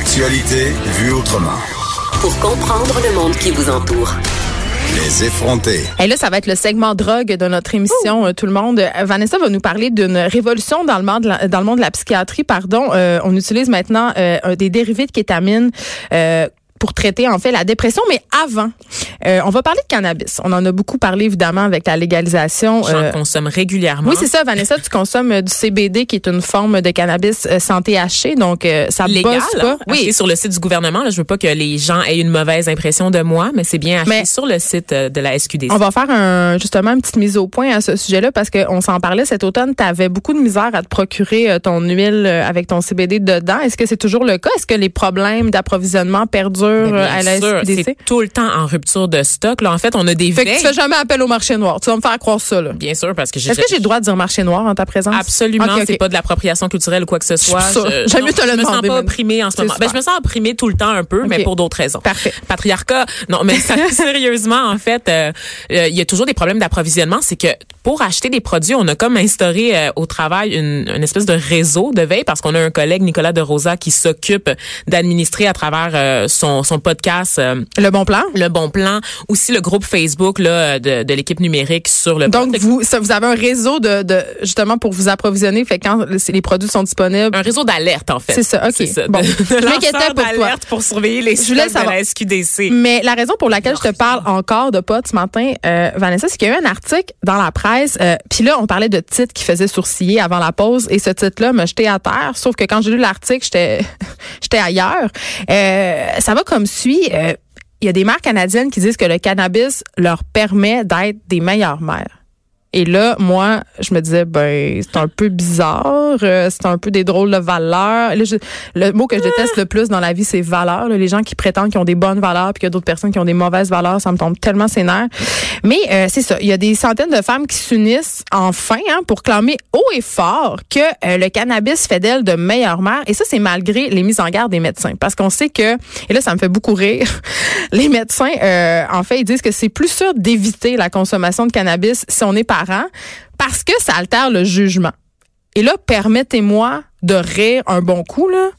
L'actualité vue autrement. Pour comprendre le monde qui vous entoure. Les effronter. Et là, ça va être le segment drogue de notre émission, euh, tout le monde. Euh, Vanessa va nous parler d'une révolution dans le monde de la, dans le monde de la psychiatrie. Pardon, Euh, on utilise maintenant euh, des dérivés de kétamine. euh, pour traiter en fait la dépression, mais avant, euh, on va parler de cannabis. On en a beaucoup parlé évidemment avec la légalisation. J'en euh, consomme régulièrement. oui, c'est ça, Vanessa, tu consommes euh, du CBD qui est une forme de cannabis euh, sans THC, donc euh, ça légal. bosse pas. hein, acheté sur le site du gouvernement. Là, je veux pas que les gens aient une mauvaise impression de moi, mais c'est bien acheté Mais- sur le site de la SQDC. On va faire un, justement une petite mise au point à ce sujet-là parce qu'on s'en parlait cet automne. Tu avais beaucoup de misère à te procurer ton huile avec ton CBD dedans. Est-ce que c'est toujours le cas? Est-ce que les problèmes d'approvisionnement perdurent? Mais euh, bien à la sûr, SQDC? c'est tout le temps en rupture de stock. Là, en fait, on a des Fait que tu fais jamais appel au marché noir. Tu vas me faire croire ça, là. Bien sûr, parce que j'ai Est-ce que j'ai le droit de dire marché noir en ta présence? Absolument, Ok, ok. c'est pas de l'appropriation culturelle ou quoi que ce soit. J'aime mieux te le je me sens demander, pas opprimée en ce moment. Ben, je me sens opprimée tout le temps un peu, mais pour d'autres raisons. Parfait. Patriarcat, non, mais sérieusement, en fait, euh, euh, il y a toujours des problèmes d'approvisionnement. C'est que pour acheter des produits, on a comme instauré euh, au travail une, une espèce de réseau de veille parce qu'on a un collègue, Nicolas de Rosa, qui s'occupe d'administrer à travers euh, son, son podcast euh, Le bon plan? Le Bon Plan, aussi le groupe Facebook là, de, de l'équipe numérique sur le Donc, vous, ça, vous avez un réseau de, de, justement, pour vous approvisionner. Fait quand les produits sont disponibles. un réseau d'alerte, en fait. C'est ça, OK. C'est ça, Bon. de, Je m'inquiétais pour toi. d'alerte pour surveiller les Je voulais stocks de savoir. la SQDC. Mais la raison pour laquelle je te parle encore de potes ce matin, euh, Vanessa, c'est qu'il y a eu un article dans la presse. Euh, Puis là, on parlait de titres qui faisaient sourciller avant la pause. Et ce titre-là m'a jeté à terre. Sauf que quand j'ai lu l'article, j'étais j'étais ailleurs. Euh, ça va comme suit. Euh, Il y a des mères canadiennes qui disent que le cannabis leur permet d'être des meilleures mères. Et là, moi, je me disais, ben, c'est un peu bizarre, euh, c'est un peu des drôles de valeurs. Le mot que je déteste le plus dans la vie, c'est valeurs. là. Les gens qui prétendent qu'ils ont des bonnes valeurs, puis qu'il y a d'autres personnes qui ont des mauvaises valeurs, ça me tombe tellement sénère. Mais euh, c'est ça, il y a des centaines de femmes qui s'unissent enfin hein, pour clamer haut et fort que euh, le cannabis fait d'elles de meilleures mères. Et ça, c'est malgré les mises en garde des médecins. Parce qu'on sait que, et là, ça me fait beaucoup rire, les médecins, euh, en fait, ils disent que c'est plus sûr d'éviter la consommation de cannabis si on est parent parce que ça altère le jugement. Et là, permettez-moi de rire un bon coup, là,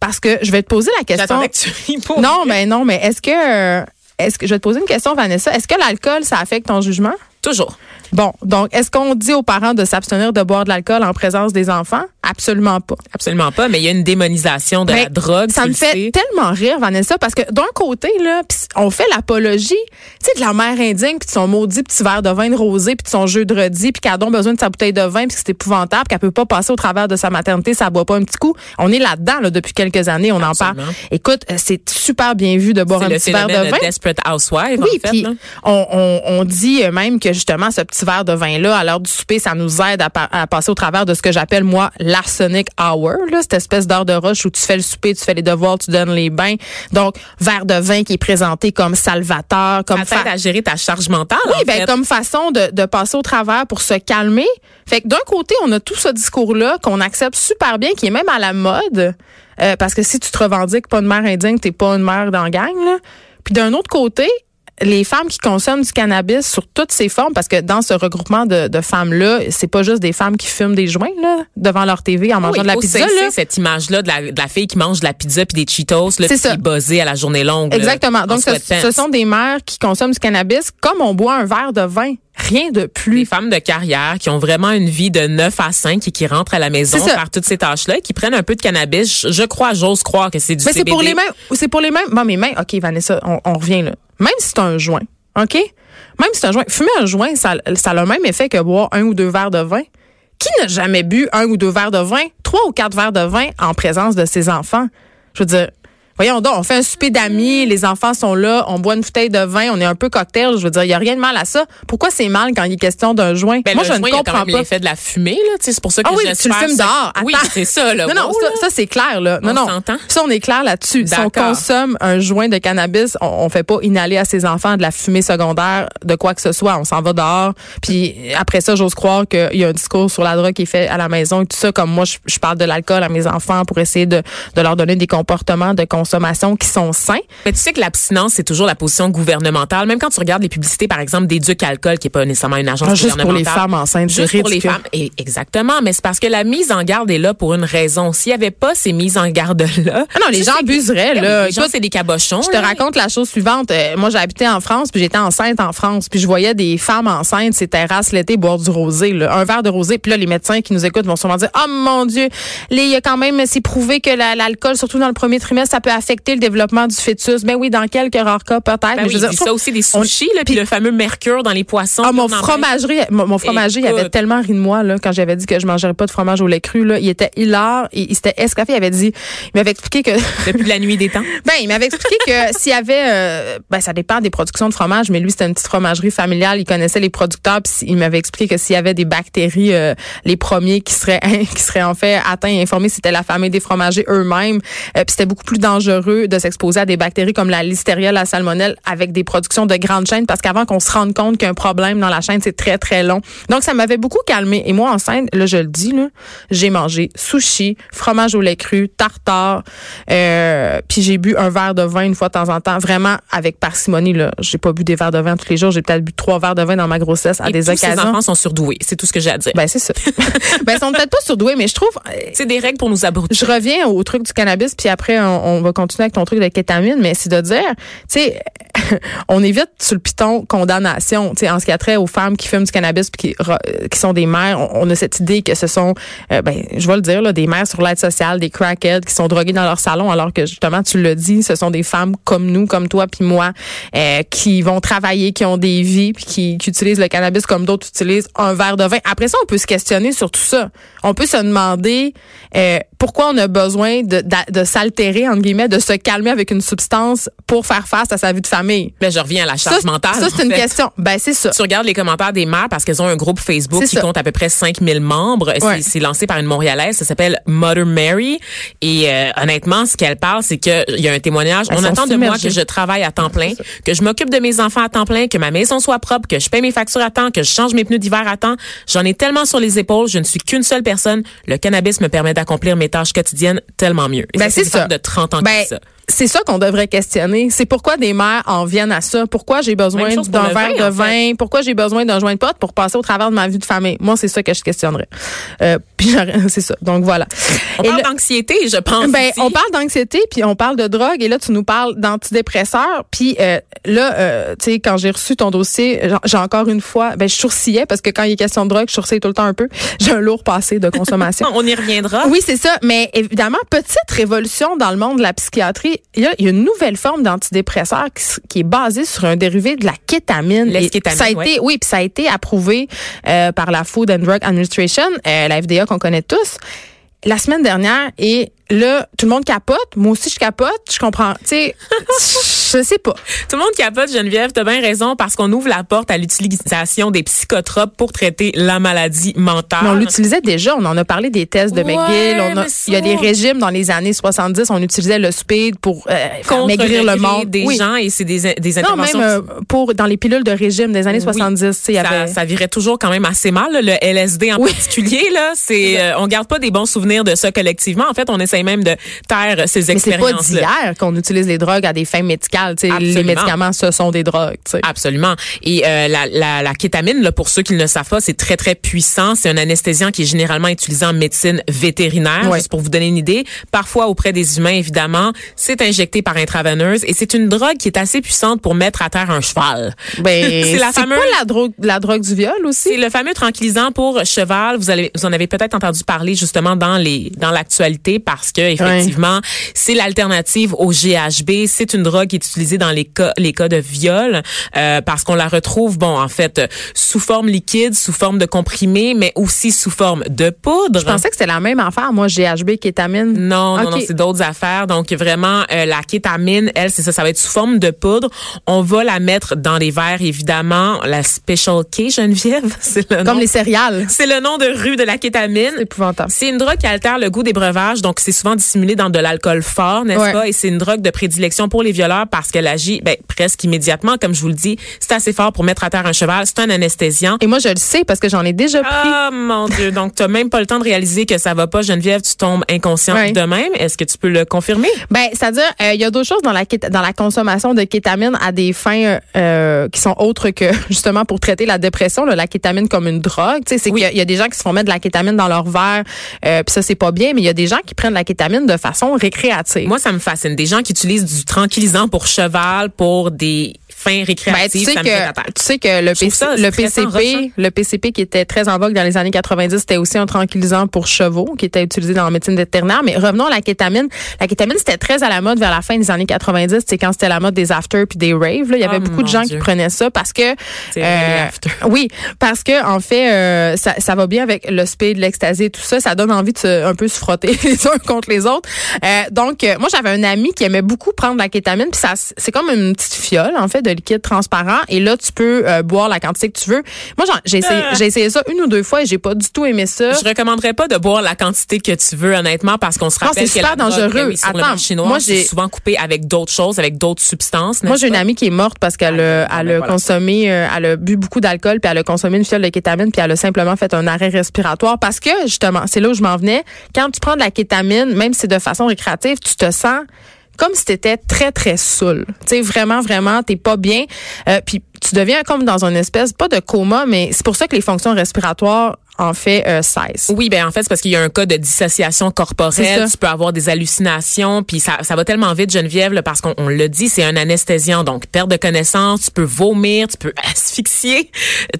parce que je vais te poser la question. Que tu pour Non, mais non, mais est-ce que, euh, est-ce que je vais te poser une question, Vanessa? Est-ce que l'alcool, ça affecte ton jugement? Toujours. Bon, donc, est-ce qu'on dit aux parents de s'abstenir de boire de l'alcool en présence des enfants? Absolument pas. Absolument pas, mais il y a une démonisation de la drogue. Ça me fait tellement rire, Vanessa, parce que d'un côté, là, pis on fait l'apologie, tu sais, de la mère indigne, puis de son maudit petit verre de vin de rosé, puis de son jeu de redis, puis qu'elle a donc besoin de sa bouteille de vin, puis c'est épouvantable, qu'elle peut pas passer au travers de sa maternité, ça boit pas un petit coup. On est là-dedans, là, depuis quelques années, on en parle. Écoute, euh, c'est super bien vu de boire un le petit verre de vin. de Desperate Housewives, Oui, en fait. on, on, on dit même que justement ce petit verre de vin là à l'heure du souper, ça nous aide à, pa- à passer au travers de ce que j'appelle moi l'arsenic hour, là, cette espèce d'heure de rush où tu fais le souper, tu fais les devoirs, tu donnes les bains. Donc verre de vin qui est présenté comme salvateur, comme Ça à gérer ta charge mentale. oui, en ben fait. comme façon de, de passer au travers pour se calmer. Fait que d'un côté, on a tout ce discours-là qu'on accepte super bien, qui est même à la mode, euh, parce que si tu te revendiques pas une mère indigne, t'es pas une mère dans gang. Là. Puis d'un autre côté, les femmes qui consomment du cannabis sur toutes ses formes, parce que dans ce regroupement de, de femmes-là, c'est pas juste des femmes qui fument des joints là, devant leur TV en mangeant Oui, de la pizza. Là. cette image-là de la, de la fille qui mange de la pizza puis des Cheetos, là, puis ça. buzzée à la journée longue. Exactement. en Donc, ce sont des mères qui consomment du cannabis comme on boit un verre de vin. Rien de plus. des femmes de carrière qui ont vraiment une vie de 9 à 5 et qui rentrent à la maison C'est faire toutes ces tâches-là qui prennent un peu de cannabis. Je, crois, j'ose croire que c'est du Mais c'est CBD. pour les mêmes. C'est pour les mêmes. Bon, mais même. OK, Vanessa, on, on revient là. Même si c'est un joint, OK? Même si c'est un joint. Fumer un joint, ça, ça a le même effet que boire un ou deux verres de vin. Qui n'a jamais bu un ou deux verres de vin, trois ou quatre verres de vin en présence de ses enfants? Je veux dire, Voyons donc, on fait un souper d'amis, les enfants sont là, on boit une bouteille de vin, on est un peu cocktail. Je veux dire, il y a rien de mal à ça. Pourquoi c'est mal quand il est question d'un joint? Ben, Moi, je joint, ne il y a quand comprends même pas. l'effet de la fumée, là. Tu sais, c'est pour ça que Ah oui, tu le fumes ça- dehors. Oui, c'est ça, là. Non, non, ça, c'est clair, là. Non, On non. Ça, on est clair là-dessus. Si on consomme un joint de cannabis, on, on fait pas inhaler à ses enfants de la fumée secondaire de quoi que ce soit. On s'en va dehors. Puis après ça, j'ose croire qu'il y a un discours sur la drogue qui est fait à la maison et tout ça. Comme moi, je, je parle de l'alcool à mes enfants pour essayer de, de leur donner des comportements de consommation qui sont sains. Mais tu sais que l'abstinence, c'est toujours la position gouvernementale. Même quand tu regardes les publicités, par exemple, d'Éduc Alcool, qui est pas nécessairement une agence Ah, juste pour les gouvernementale. femmes enceintes, Juste pour les ridicule. femmes. Et exactement. Mais c'est parce que la mise en garde est là pour une raison. S'il y avait pas ces mises en garde-là. Ah non, les gens abuseraient, eh là. Les gens, c'est des cabochons. Je te là. raconte la chose suivante. Euh, moi, habité en France, puis j'étais enceinte en France, puis je voyais des femmes enceintes, ces terrasses l'été, boire du rosé, là, un verre de rosé. Puis là, les médecins qui nous écoutent vont sûrement dire, oh mon Dieu, il y a quand même, c'est prouvé que la- l'alcool, surtout dans le premier trimestre, ça peut affecter le développement du fœtus. Ben oui, dans quelques rares cas, peut-être. Ben mais oui, je veux il dire, dit je ça trouve- aussi des on- sushis, là, puis le fameux mercure dans les poissons. ah, mon fromagerie, mon, mon fromager, il avait tellement ri de moi là, quand j'avais dit que je mangerais pas de fromage au lait cru. Là. Il était hilar, il, il s'était esclaffé, il avait dit, il m'avait expliqué que Depuis la nuit des temps. Ben, il m'avait expliqué que s'il y avait, euh, ben, ça dépend des productions de fromage, mais lui, c'était une petite fromagerie familiale. Il connaissait les producteurs, puis il m'avait expliqué que s'il y avait des bactéries, euh, les premiers qui seraient, qui seraient en fait atteints et informés, c'était la famille des fromagers eux-mêmes. Euh, puis c'était beaucoup plus dangereux de s'exposer à des bactéries comme la listeria, la salmonelle, avec des productions de grandes chaînes, parce qu'avant qu'on se rende compte qu'il y a un problème dans la chaîne, c'est très, très long. Donc, ça m'avait beaucoup calmé. Et moi, enceinte, là, je le dis, là, j'ai mangé sushi, fromage au lait cru, tartare, euh, puis j'ai bu un verre de vin une fois de temps en temps, vraiment avec parcimonie. Là, j'ai pas bu des verres de vin tous les jours. J'ai peut-être bu trois verres de vin dans ma grossesse à Et des tous ces occasions. enfants sont surdoués. C'est tout ce que j'ai à dire. Ben c'est ça. ben ils sont peut-être pas surdoués, mais je trouve. euh, c'est des règles pour nous abrutir. je reviens au truc du cannabis, puis après, on, on va continuer avec ton truc de kétamine, mais c'est de dire, tu sais, on évite sur le piton condamnation, tu sais, en ce qui a trait aux femmes qui fument du cannabis puis qui, euh, sont des mères. On, a cette idée que ce sont, euh, ben, je vais le dire, là, des mères sur l'aide sociale, des crackheads qui sont droguées dans leur salon, alors que justement, tu le dis, ce sont des femmes comme nous, comme toi puis moi, euh, qui vont travailler, qui ont des vies, puis qui, utilisent le cannabis comme d'autres utilisent un verre de vin. Après ça, on peut se questionner sur tout ça. On peut se demander pourquoi on a besoin de, de, de s'altérer, entre guillemets, de se calmer avec une substance pour faire face à sa vie de famille. Là, je reviens à la Ça, charge c'est- mentale. ça, c'est une fait. question. Ben, c'est ça. Tu regardes les commentaires des mères parce qu'elles ont un groupe Facebook qui ça. compte à peu près 5000 membres. C'est- Ouais. C'est lancé par une Montréalaise. Ça s'appelle Mother Mary. Et euh, honnêtement, ce qu'elle parle, c'est qu'il y a un témoignage. Elles On attend de moi que je travaille à temps plein, que je m'occupe de mes enfants à temps plein, que ma maison soit propre, que je paye mes factures à temps, que je change mes pneus d'hiver à temps. J'en ai tellement sur les épaules. Je ne suis qu'une seule personne. Le cannabis me permet d'accomplir mes tâches quotidiennes tellement mieux. Et Ben, ça, c'est une ça. femme de 30 ans qui Ben, dit ça. C'est ça qu'on devrait questionner. C'est pourquoi des mères en viennent à ça? Pourquoi j'ai besoin d'un verre vin, de en vin? Pourquoi j'ai besoin d'un joint de pote pour passer au travers de ma vie de famille? Moi, c'est ça que je questionnerais. Euh, puis c'est ça. Donc voilà. On Et parle d'anxiété, je pense. Ben, ici. on parle d'anxiété, puis on parle de drogue, et là, tu nous parles d'antidépresseurs. Puis euh, là, euh, tu sais, quand j'ai reçu ton dossier, j'ai- j'ai encore une fois, ben, je sourcillais, parce que quand il est question de drogue, je sourcille tout le temps un peu. J'ai un lourd passé de consommation. On y reviendra. Oui, c'est ça. Mais évidemment, petite révolution dans le monde de la psychiatrie. Il y a, il y a une nouvelle forme d'antidépresseur qui, est basée sur un dérivé de la kétamine. Ça a été, oui, puis ça a été approuvé euh, par la Food and Drug Administration, euh, la FDA qu'on connaît tous, la semaine dernière. Et là, tout le monde capote. Moi aussi, je capote. Je comprends. Tu sais, je sais pas. Tout le monde capote, Geneviève, t'as bien raison, parce qu'on ouvre la porte à l'utilisation des psychotropes pour traiter la maladie mentale. Mais on l'utilisait déjà. On en a parlé des tests de Ouais, McGill. On a, mais ça- il y a des régimes dans les années 70. On utilisait le speed pour euh, faire maigrir le monde. des Oui. gens et c'est des, des Non, interventions. même euh, pour dans les pilules de régime des années Oui. 70, tu sais, il y ça, avait ça virait toujours quand même assez mal, là, le LSD en Oui. particulier. Là, c'est, euh, on garde pas des bons souvenirs de ça collectivement. En fait, on essaye même de taire ces mais c'est pas expériences. d'hier qu'on utilise les drogues à des fins médicales. Les médicaments, ce sont des drogues. Absolument. Et euh, la, la, la kétamine, là, pour ceux qui ne le savent pas, c'est très, très puissant. C'est un anesthésiant qui est généralement utilisé en médecine vétérinaire, Ouais. juste pour vous donner une idée. Parfois auprès des humains, évidemment. C'est injecté par intraveineuse et c'est une drogue qui est assez puissante pour mettre à terre un cheval. Ben, C'est la fameuse- pas la drogue, la drogue du viol C'est aussi. le fameux tranquillisant pour cheval. Vous allez, vous en avez peut-être entendu parler justement dans les, dans l'actualité parce parce que effectivement, c'est l'alternative au GHB. C'est une drogue qui est utilisée dans les cas, les cas de viol euh, parce qu'on la retrouve, bon, en fait, sous forme liquide, sous forme de comprimé, mais aussi sous forme de poudre. Je pensais que c'était la même affaire, moi, GHB, kétamine. Non, non, Ok. non, c'est d'autres affaires. Donc vraiment, euh, la kétamine, elle, c'est ça, ça va être sous forme de poudre. On va la mettre dans les verres, évidemment. La Special K, Geneviève, c'est le nom. Comme les céréales. C'est le nom de rue de la kétamine. C'est épouvantable. C'est une drogue qui altère le goût des breuvages, donc c'est souvent dissimulé dans de l'alcool fort, n'est-ce Ouais. pas? Et c'est une drogue de prédilection pour les violeurs parce qu'elle agit ben, presque immédiatement, comme je vous le dis. C'est assez fort pour mettre à terre un cheval. C'est un anesthésiant. Et moi, je le sais parce que j'en ai déjà pris. Ah mon Dieu, donc t'as même pas le temps de réaliser que ça va pas, Geneviève, tu tombes inconsciente Ouais. de même. Est-ce que tu peux le confirmer? Ben, c'est-à-dire, euh, il y a d'autres choses dans la dans la consommation de kétamine à des fins euh, qui sont autres que justement pour traiter la dépression. là, la kétamine comme une drogue, tu sais, c'est Oui. qu'il y a- il y, a des gens qui se font mettre de la kétamine dans leur verre, euh, puis ça c'est pas bien. Mais il y a des gens qui prennent la de façon récréative. Moi, ça me fascine. Des gens qui utilisent du tranquillisant pour cheval pour des fins Ben, récréatives, tu sais que tu sais que le, PC ça le. PCP, le PCP qui était très en vogue dans les années 90, c'était aussi un tranquillisant pour chevaux qui était utilisé dans la médecine vétérinaire. Mais revenons à la kétamine. La kétamine c'était très à la mode vers la fin des années 90, c'est quand c'était la mode des after puis des raves. Là, il y avait Oh, beaucoup de gens Dieu. qui prenaient ça parce que euh, oui, parce que en fait euh, ça, ça va bien avec le speed, l'ecstasy, tout ça. Ça donne envie de se, un peu se frotter les uns contre les autres. Euh, donc euh, moi j'avais un ami qui aimait beaucoup prendre la kétamine puis ça c'est comme une petite fiole en fait de liquide transparent et là tu peux euh, boire la quantité que tu veux. Moi j'ai essayé, Ah. j'ai essayé ça une ou deux fois et j'ai pas du tout aimé ça. Je recommanderais pas de boire la quantité que tu veux, honnêtement, parce qu'on se Non, rappelle c'est que la drogue, dangereux. oui, sur le Attends, marché noir, moi, j'ai- souvent coupé avec d'autres choses, avec d'autres substances. Moi, j'ai une amie qui est morte parce qu'elle a, Ah, elle ben a voilà. consommé, euh, elle a bu beaucoup d'alcool, puis elle a consommé une fiole de kétamine, puis elle a simplement fait un arrêt respiratoire parce que justement, c'est là où je m'en venais. Quand tu prends de la kétamine, même si c'est de façon récréative, tu te sens comme si t'étais très très saoul. Tu sais vraiment vraiment t'es pas bien. Euh, puis tu deviens comme dans une espèce pas de coma, mais c'est pour ça que les fonctions respiratoires en fait euh. Oui, ben en fait, c'est parce qu'il y a un cas de dissociation corporelle. Tu peux avoir des hallucinations, puis ça, ça va tellement vite, Geneviève, là, parce qu'on on le dit, c'est un anesthésiant. Donc, perte de connaissance, tu peux vomir, tu peux asphyxier,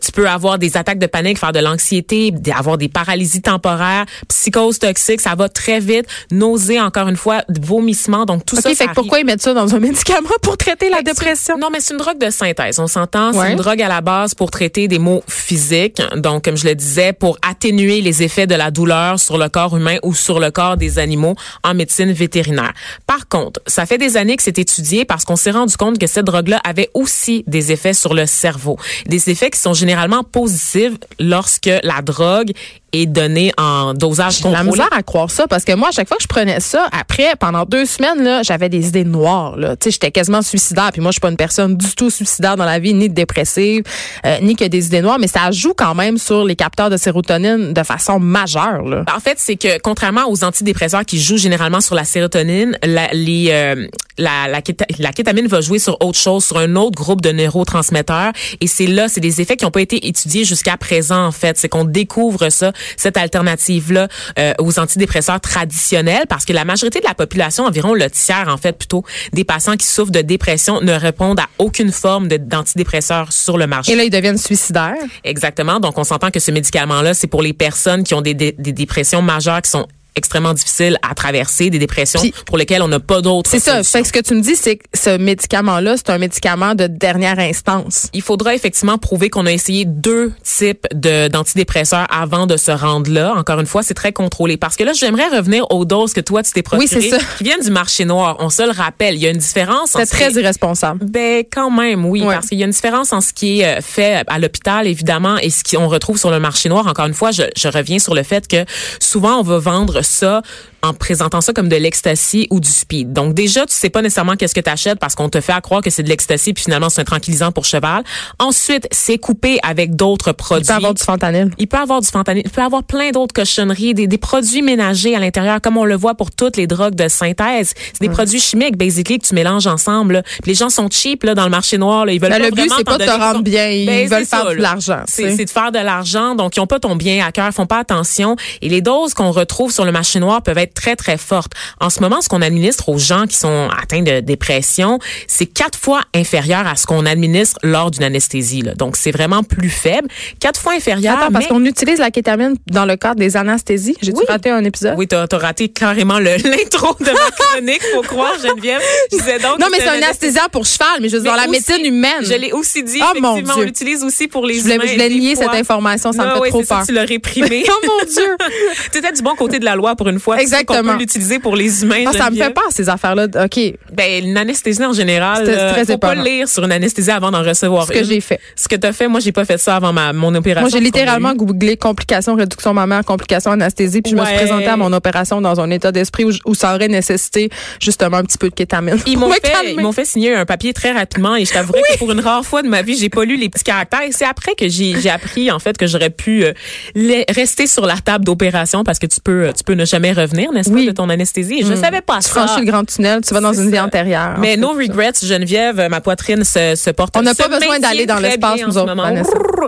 tu peux avoir des attaques de panique, faire de l'anxiété, avoir des paralysies temporaires, psychose toxique, ça va très vite, nausée, encore une fois, vomissements. Donc, tout OK, ça, fait ça que pourquoi ils mettent ça dans un médicament pour traiter la dépression? non, mais c'est une drogue de synthèse. On s'entend. C'est une drogue à la base pour traiter des maux physiques. Donc, comme je le disais, pour atténuer les effets de la douleur sur le corps humain ou sur le corps des animaux en médecine vétérinaire. Par contre, ça fait des années que c'est étudié parce qu'on s'est rendu compte que cette drogue-là avait aussi des effets sur le cerveau. Des effets qui sont généralement positifs lorsque la drogue est donnée en dosage J'ai la contrôlé. misère à croire ça parce que moi, à chaque fois que je prenais ça, après, pendant deux semaines, là, j'avais des idées noires. Là. Tu sais, j'étais quasiment suicidaire. Puis moi, je suis pas une personne du tout suicidaire dans la vie, ni dépressive, euh, ni que des idées noires. Mais ça joue quand même sur les capteurs de sérotonine de façon majeure. Là. En fait, c'est que contrairement aux antidépresseurs qui jouent généralement sur la sérotonine, la, les, euh, la, la, la kétamine va jouer sur autre chose, sur un autre groupe de neurotransmetteurs. Et c'est là, c'est des effets qui n'ont pas été étudiés jusqu'à présent, en fait. C'est qu'on découvre ça, cette alternative-là, euh, aux antidépresseurs traditionnels, parce que la majorité de la population, environ le tiers, en fait, plutôt, des patients qui souffrent de dépression ne répondent à aucune forme d'antidépresseurs sur le marché. Et là, ils deviennent suicidaires. Exactement. Donc, on s'entend que ce médicament-là, c'est pour les personnes qui ont des, des, des dépressions majeures qui sont extrêmement difficiles à traverser, des dépressions pour lesquelles on n'a pas d'autre C'est ça. Fait que ce que tu me dis, c'est que ce médicament-là, c'est un médicament de dernière instance. Il faudra effectivement prouver qu'on a essayé deux types de d'antidépresseurs avant de se rendre là. Encore une fois, c'est très contrôlé. Parce que là, j'aimerais revenir aux doses que toi, tu t'es procurées, Oui, c'est ça. qui viennent du marché noir. On se le rappelle. Il y a une différence. en C'est qui très irresponsable. Ben quand même, oui, Ouais. parce qu'il y a une différence en ce qui est euh, fait à l'hôpital, évidemment, et ce qu'on retrouve sur le marché noir. Encore une fois, je, je reviens sur le fait que souvent on va vendre ça en présentant ça comme de l'ecstasy ou du speed. Donc déjà, tu sais pas nécessairement qu'est-ce que tu achètes parce qu'on te fait à croire que c'est de l'ecstasy puis finalement c'est un tranquillisant pour cheval. Ensuite, c'est coupé avec d'autres produits. Il peut avoir du fentanyl. Il peut avoir du fentanyl, il peut avoir plein d'autres cochonneries, des, des produits ménagers à l'intérieur, comme on le voit pour toutes les drogues de synthèse. C'est des produits chimiques, basically, que tu mélanges ensemble. là. Puis les gens sont cheap là, dans le marché noir. Là. Ils veulent Ben, pas le but, c'est pas de te rendre bien. Ils Ben, veulent faire ça, de l'argent. c'est de faire de l'argent. Donc, ils ont pas ton bien à cœur, font pas attention. Et les doses qu'on retrouve sur le marché noir peuvent être très, très fortes. En ce moment, ce qu'on administre aux gens qui sont atteints de dépression, c'est quatre fois inférieur à ce qu'on administre lors d'une anesthésie. Là. Donc, c'est vraiment plus faible. Quatre fois inférieur. Attends, parce mais- qu'on utilise la kétamine dans le cadre des anesthésies. J'ai-tu Oui. raté un épisode? Oui, t'as as raté carrément l'intro de ma chronique, faut croire, Geneviève. Je disais donc Non, mais c'est un anesthésiant pour cheval, mais je veux dire, dans la aussi- médecine humaine. Je l'ai aussi dit, Oh, mon effectivement, on Dieu. l'utilise aussi pour les Je voulais, humains. je voulais nier cette information, ça me Non, fait oui, trop c'est ça, peur. tu l'as réprimé. oh mon Dieu! tu étais du bon côté de la loi pour une fois. Sais Exactement. qu'on peut l'utiliser pour les humains. Ah, ça me fait peur, ces affaires-là. OK, Ben, une anesthésie en général, C'était euh, très faut pas lire sur une anesthésie avant d'en recevoir ce que j'ai fait. Ce que t'as fait, moi, j'ai pas fait ça avant ma, mon opération. Moi, j'ai littéralement googlé complications, réduction mammaire, complications anesthésie, puis je me suis présentée à mon opération dans un état d'esprit où, où ça aurait nécessité justement un petit peu de kétamine. Ils m'ont fait, ils m'ont fait signer un papier très rapidement et je t'avouerais que pour une rare fois de ma vie, j'ai pas lu les petits caractères. Et c'est après que j'ai, j'ai appris en fait que j'aurais pu euh, les- rester sur la table d'opération parce que tu peux, tu peux ne jamais revenir, n'est-ce Oui. pas, de ton anesthésie? Je savais pas Tu ça. franchis le grand tunnel, tu vas dans une vie antérieure. Mais no regrets, Geneviève, ma poitrine se, se porte. On n'a pas besoin d'aller dans l'espace, nous autres.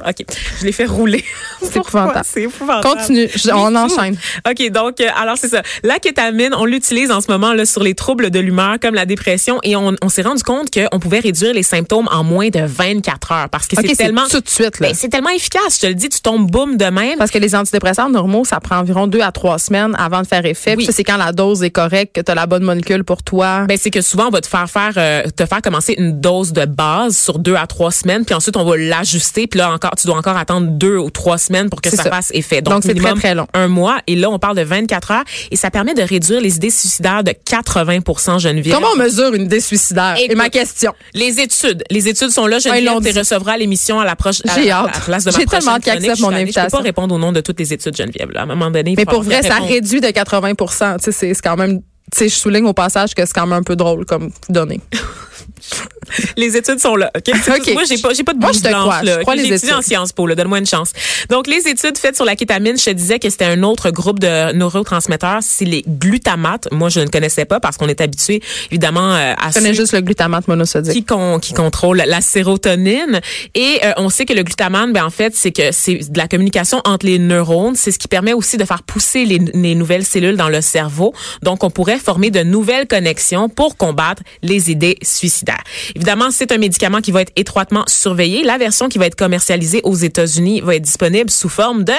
OK, je l'ai fait rouler. C'est épouvantable. C'est épouvantable. Continue, je- on enchaîne. OK, donc, euh, alors c'est ça. La kétamine, on l'utilise en ce moment là sur les troubles de l'humeur comme la dépression et on, on s'est rendu compte qu'on pouvait réduire les symptômes en moins de 24 heures parce que OK, c'est c'est tellement... tout de suite. Là. Ben, c'est tellement efficace, je te le dis, tu tombes boum de même. Parce que les antidépresseurs normaux, ça prend environ deux à trois semaines avant de faire effet. Oui. ça, c'est quand la dose est correcte, que tu as la bonne molécule pour toi. Ben, c'est que souvent, on va te faire faire, euh, te faire commencer une dose de base sur deux à trois semaines, puis ensuite, on va l'ajuster, puis là, encore, tu dois encore attendre deux ou trois semaines pour que ça, ça. fasse effet. Donc, c'est très, très long. Un mois, et là, on parle de 24 heures, et ça permet de réduire les idées suicidaires de 80 Geneviève. Comment on mesure une idée suicidaire? Et ma question. Les études. Les études sont là. Geneviève, tu dit. recevras à l'émission à la proche, à J'ai à la hâte. place de ma J'ai tellement hâte chronique. acceptent mon allée- Je peux invitation. pas répondre au nom de toutes les études, Geneviève, là. À un moment donné. il Mais pour vrai, ça réduit de 80 Tu sais, c'est c'est quand même... Tu sais, je souligne au passage que c'est quand même un peu drôle comme données. Les études sont là. OK? OK. Moi, j'ai pas, j'ai pas de te blanche, crois. là. Je crois OK? les J'ai étudié études. en Sciences Po. Donne-moi une chance. Donc, les études faites sur la kétamine, je te disais que c'était un autre groupe de neurotransmetteurs. C'est les glutamates. Moi, je ne connaissais pas parce qu'on est habitué, évidemment, euh, à Je connais juste le glutamate monosodique. qui, con- qui contrôle la sérotonine. Et euh, on sait que le glutamate, ben, en fait, c'est que c'est de la communication entre les neurones. C'est ce qui permet aussi de faire pousser les, les nouvelles cellules dans le cerveau. Donc, on pourrait former de nouvelles connexions pour combattre les idées suicidaires. Évidemment, c'est un médicament qui va être étroitement surveillé. La version qui va être commercialisée aux États-Unis va être disponible sous forme de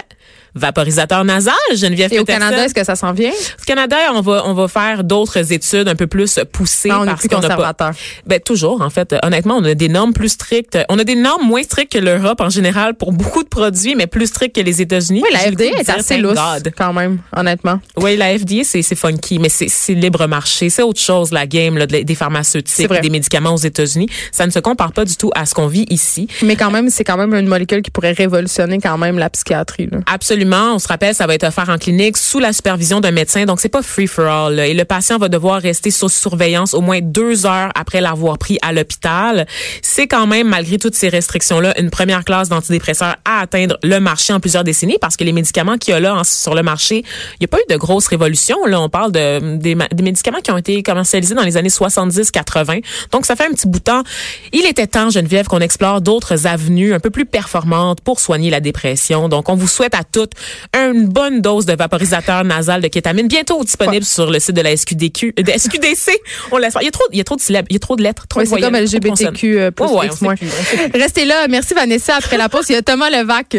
vaporisateur nasal. Geneviève Et au Peterson. Canada, est-ce que ça s'en vient? Au Canada, on va on va faire d'autres études un peu plus poussées Ah, on est parce plus qu'on n'a pas- conservateur. ben toujours en fait. Honnêtement, on a des normes plus strictes. On a des normes moins strictes que l'Europe en général pour beaucoup de produits, mais plus strictes que les États-Unis. Oui, la FDA est assez lousse God. quand même, honnêtement. Oui, la FDA, c'est funky, mais c'est libre marché. C'est autre chose, la game là, de- des pharmaceutiques, des médicaments aux États-Unis. Ça ne se compare pas du tout à ce qu'on vit ici. Mais quand même, c'est quand même une molécule qui pourrait révolutionner quand même la psychiatrie. Là. Absolument. On se rappelle, ça va être offert en clinique sous la supervision d'un médecin. Donc, c'est pas free for all. Et le patient va devoir rester sous surveillance au moins deux heures après l'avoir pris à l'hôpital. C'est quand même, malgré toutes ces restrictions-là, une première classe d'antidépresseurs à atteindre le marché en plusieurs décennies parce que les médicaments qu'il y a là sur le marché, il n'y a pas eu de grosse révolution. Là, on parle de, des médicaments qui ont été commercialisés dans les années 70-80. Donc, ça fait un petit bout de temps. Il était temps, Geneviève, qu'on explore d'autres avenues un peu plus performantes pour soigner la dépression. Donc, on vous souhaite à toutes une bonne dose de vaporisateur nasal de kétamine, bientôt disponible sur le site de la SQDQ, euh, de SQDC. On. Il y a trop, il y a trop de syllabes, il y a trop de lettres, trop de c'est comme. LGBTQ euh, plus Ouais, ouais. Restez là. Merci Vanessa. Après la pause, il y a Thomas Levac.